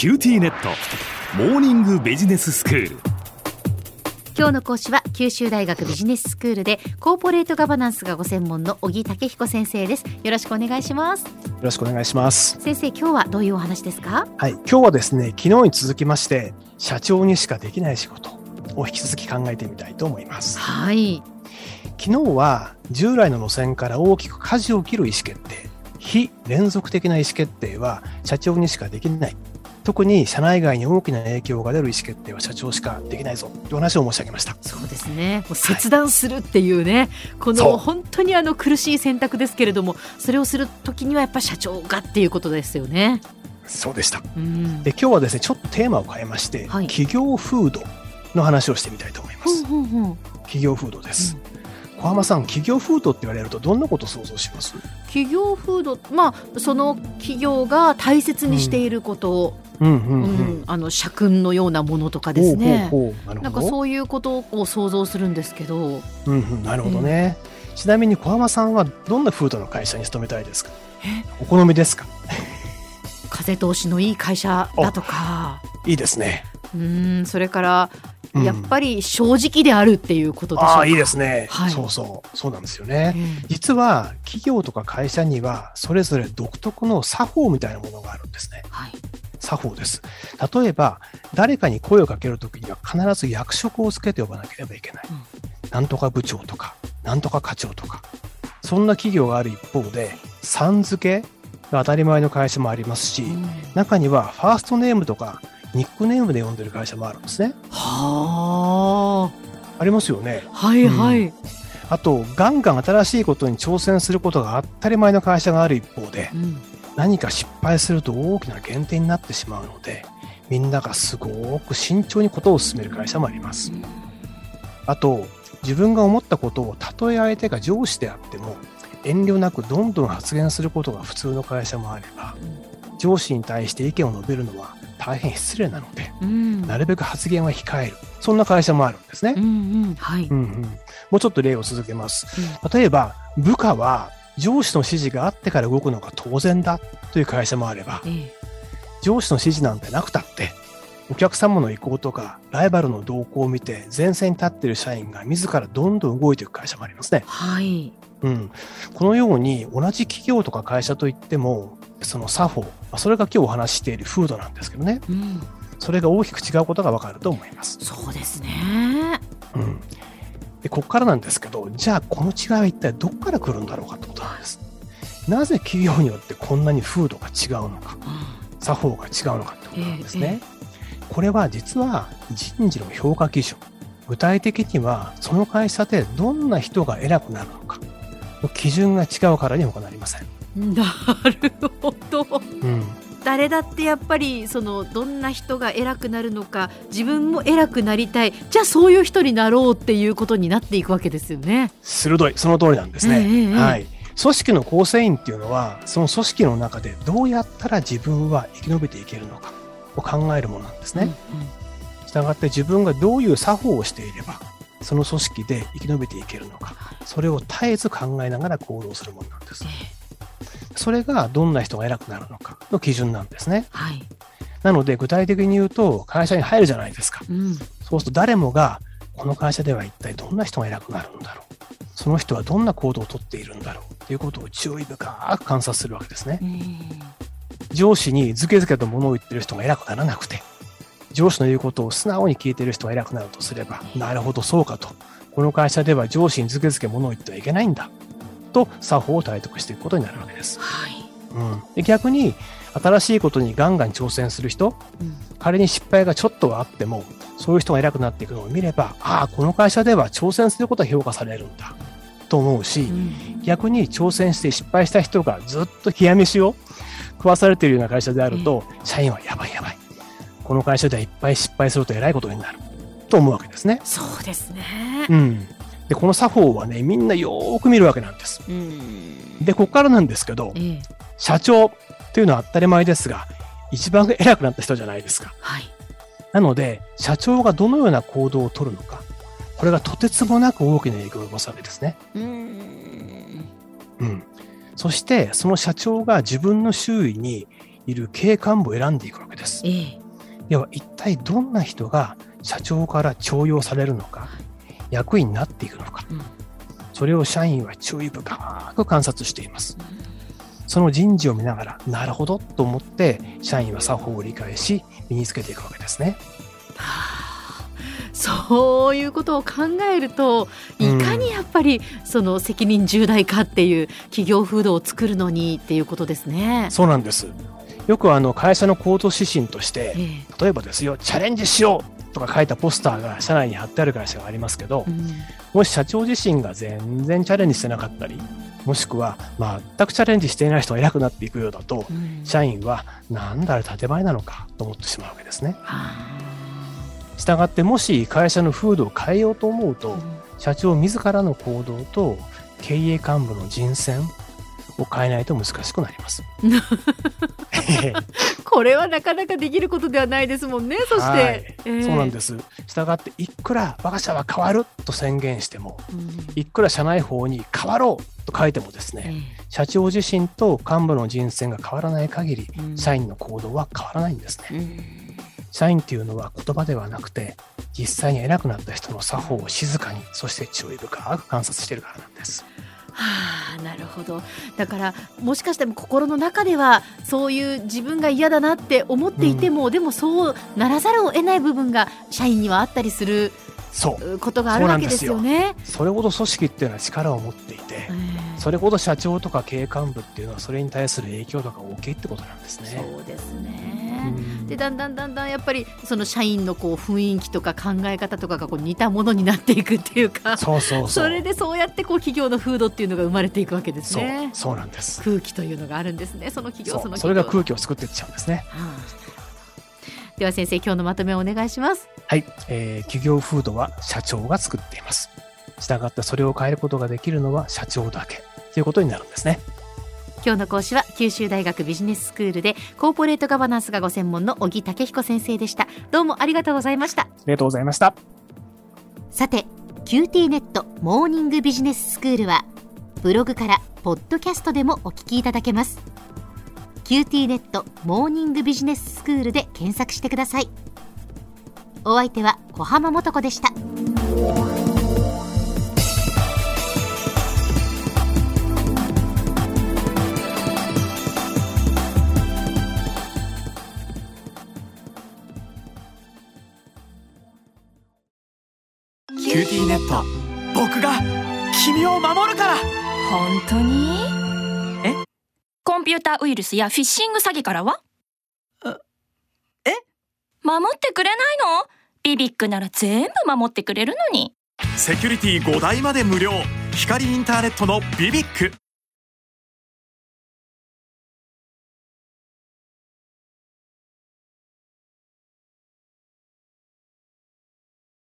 QTnet。モーニングビジネススクール。今日の講師は九州大学ビジネススクールでコーポレートガバナンスがご専門の小木武彦先生です。よろしくお願いします。よろしくお願いします。先生今日はどういうお話ですか？はい。今日はですね昨日に続きまして社長にしかできない仕事を引き続き考えてみたいと思います。はい。昨日は従来の路線から大きく舵を切る意思決定。非連続的な意思決定は社長にしかできない特に社内外に大きな影響が出る意思決定は社長しかできないぞ。という話を申し上げました。そうですね。もう切断するっていうね、はい、この本当にあの苦しい選択ですけれどもそれをするときにはやっぱ社長がっていうことですよね。そうでした、うん、で今日はですねちょっとテーマを変えまして、はい、企業風土の話をしてみたいと思います、うんうんうん、企業風土です、うん。小浜さん企業風土って言われるとどんなことを想像します？企業風土まあその企業が大切にしていること。を、あの社訓のようなものとかですね。なんかそういうことを想像するんですけど、うんうん、なるほどね、うん、ちなみに小浜さんはどんな風土の会社に勤めたいですか？お好みですか？風通しのいい会社だとか。いいですね。うんそれからやっぱり正直であるっていうことでしょうか、あいいですね、はい、そうそう。そうなんですよね、うん、実は企業とか会社にはそれぞれ独特の作法みたいなものがあるんですね、はい、作法です例えば誰かに声をかけるときには必ず役職をつけて呼ばなければいけない、うん、なんとか部長とかなんとか課長とかそんな企業がある一方でさん付けが当たり前の会社もありますし、うん、中にはファーストネームとかニックネームで呼んでる会社もあるんですね。はあ。ありますよね。はいはい。うん、あと、ガンガン新しいことに挑戦することが当たり前の会社がある一方で、うん、何か失敗すると大きな減点になってしまうので、みんながすごく慎重にことを進める会社もあります。あと、自分が思ったことをたとえ相手が上司であっても、遠慮なくどんどん発言することが普通の会社もあれば、上司に対して意見を述べるのは大変失礼なので、うん、なるべく発言は控えるそんな会社もあるんですね。もうちょっと例を続けます。例えば部下は上司の指示があってから動くのが当然だという会社もあれば、上司の指示なんてなくたってお客様の意向とかライバルの動向を見て前線に立っている社員が自らどんどん動いていく会社もありますね。はい。うん。このように同じ企業とか会社といってもその作法、それが今日お話ししている風土なんですけどね、うん、それが大きく違うことがわかると思います。そうですね。うん。で、ここからなんですけど、じゃあこの違いは一体どこから来るんだろうかってことなんです。なぜ企業によってこんなに風土が違うのか、うん、作法が違うのかってことなんですね。えー、これは実は人事の評価基準。具体的にはその会社でどんな人が偉くなるのかの基準が違うからに他なりません。なるほど、うん、誰だってやっぱりそのどんな人が偉くなるのか自分も偉くなりたい。じゃあそういう人になろうっていうことになっていくわけですよね。鋭い。その通りなんですね、えー、はい。組織の構成員っていうのはその組織の中でどうやったら自分は生き延びていけるのかを考えるものなんですね。したがって自分がどういう作法をしていればその組織で生き延びていけるのかそれを絶えず考えながら行動するものなんです。えーそれがどんな人が偉くなるのかの基準なんですね。はい、なので具体的に言うと会社に入るじゃないですか。うん、そうすると誰もがこの会社では一体どんな人が偉くなるんだろう。その人はどんな行動をとっているんだろうということを注意深く観察するわけですね。上司にずけずけと物を言ってる人が偉くならなくて、上司の言うことを素直に聞いている人が偉くなるとすれば、なるほどそうかと。この会社では上司にずけずけ物を言ってはいけないんだ。と作法を体得していくことになるわけです。はい、うん、で逆に新しいことにガンガン挑戦する人、うん、仮に失敗がちょっとはあってもそういう人が偉くなっていくのを見ればああこの会社では挑戦することは評価されるんだと思うし、うん、逆に挑戦して失敗した人がずっと冷や飯を食わされているような会社であると、社員はやばいやばいこの会社ではいっぱい失敗すると偉いことになると思うわけですね。そうですね。うん。で、この作法はね、みんなよーく見るわけなんです。で、ここからなんですけど、ええ、社長というのは当たり前ですが、一番偉くなった人じゃないですか。はい。なので、社長がどのような行動をとるのか、これがとてつもなく大きな影響を及ぼすわけですね。うん。うん。そして、その社長が自分の周囲にいる経営幹部を選んでいくわけです。ええ、では一体どんな人が社長から重用されるのか、役員になっていくのか、うん、それを社員は注意深く観察しています。その人事を見ながら、なるほどと思って、社員は作法を理解し、身につけていくわけですね。そういうことを考えるといかにやっぱりその責任重大かっていう企業風土を作るのにっていうことですね。そうなんですよくあの会社の行動指針として、例えばですよチャレンジしようとか書いたポスターが社内に貼ってある会社がありますけど、うん、もし社長自身が全然チャレンジしてなかったりもしくは全くチャレンジしていない人が偉くなっていくようだと、うん、社員はなんだあれ建前なのかと思ってしまうわけですね。したがってもし会社の風土を変えようと思うと、うん、社長自らの行動と経営幹部の人選を変えないと難しくなります。これはなかなかできることではないですもんね。そして、えー、そうなんです。したがっていくら我が社は変わると宣言しても、うん、いくら社内法に変わろうと書いてもですね、えー、社長自身と幹部の人選が変わらない限り、うん、社員の行動は変わらないんですね。うん社員っていうのは言葉ではなくて、実際に偉くなった人の作法を静かに、そして注意深く観察しているからなんです。はあ、なるほどだからもしかしても心の中ではそういう自分が嫌だなって思っていても、うん、でもそうならざるを得ない部分が社員にはあったりするそうことがあるわけですよね。それほど組織っていうのは力を持っていて、それほど社長とか経営幹部っていうのはそれに対する影響度が大きいってことなんですね。そうですね。でだんだんだんだんやっぱりその社員のこう雰囲気とか考え方とかがこう似たものになっていくっていうか。そうそうそれでそうやってこう企業の風土っていうのが生まれていくわけですね。そうなんです。空気というのがあるんですね。その企業そのそれが空気を作っていっちゃうんですね、はあ、では先生今日のまとめをお願いします。はい、えー、企業風土は社長が作っています。したがってそれを変えることができるのは社長だけということになるんですね。今日の講師は九州大学ビジネススクールでコーポレートガバナンスがご専門の小木武彦先生でした。どうもありがとうございました。ありがとうございました。さて QT ネットモーニングビジネススクールはブログからポッドキャストでもお聞きいただけます。QT ネットモーニングビジネススクールで検索してください。お相手は小浜もとこでした。 QTnet。僕が君を守るから。本当に？え？コンピューターウイルスやフィッシング詐欺からは？え？守ってくれないの？ビビックなら全部守ってくれるのに。セキュリティ5台まで無料。光インターネットのビビック